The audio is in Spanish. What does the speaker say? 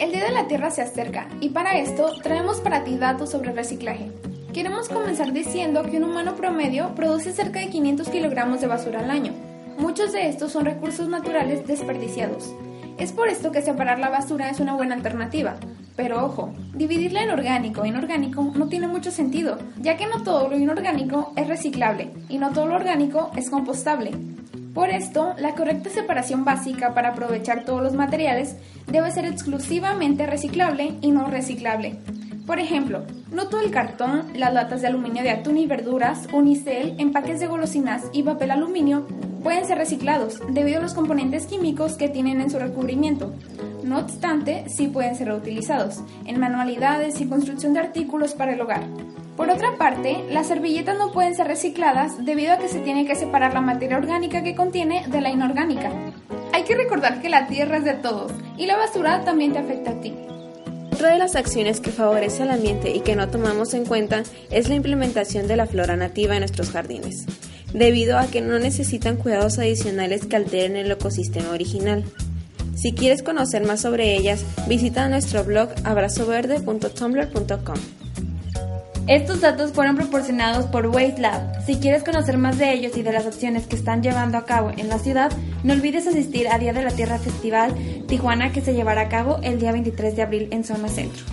El Día de la Tierra se acerca y para esto traemos para ti datos sobre reciclaje. Queremos comenzar diciendo que un humano promedio produce cerca de 500 kilogramos de basura al año. Muchos de estos son recursos naturales desperdiciados. Es por esto que separar la basura es una buena alternativa. Pero ojo, dividirla en orgánico e inorgánico no tiene mucho sentido, ya que no todo lo inorgánico es reciclable y no todo lo orgánico es compostable. Por esto, la correcta separación básica para aprovechar todos los materiales debe ser exclusivamente reciclable y no reciclable. Por ejemplo, no todo el cartón, las latas de aluminio de atún y verduras, unicel, empaques de golosinas y papel aluminio pueden ser reciclados debido a los componentes químicos que tienen en su recubrimiento. No obstante, sí pueden ser reutilizados en manualidades y construcción de artículos para el hogar. Por otra parte, las servilletas no pueden ser recicladas debido a que se tiene que separar la materia orgánica que contiene de la inorgánica. Hay que recordar que la tierra es de todos y la basura también te afecta a ti. Otra de las acciones que favorece al ambiente y que no tomamos en cuenta es la implementación de la flora nativa en nuestros jardines, debido a que no necesitan cuidados adicionales que alteren el ecosistema original. Si quieres conocer más sobre ellas, visita nuestro blog abrazoverde.tumblr.com. Estos datos fueron proporcionados por Waste Lab. Si quieres conocer más de ellos y de las acciones que están llevando a cabo en la ciudad, no olvides asistir a Día de la Tierra Festival Tijuana que se llevará a cabo el día 23 de abril en Zona Centro.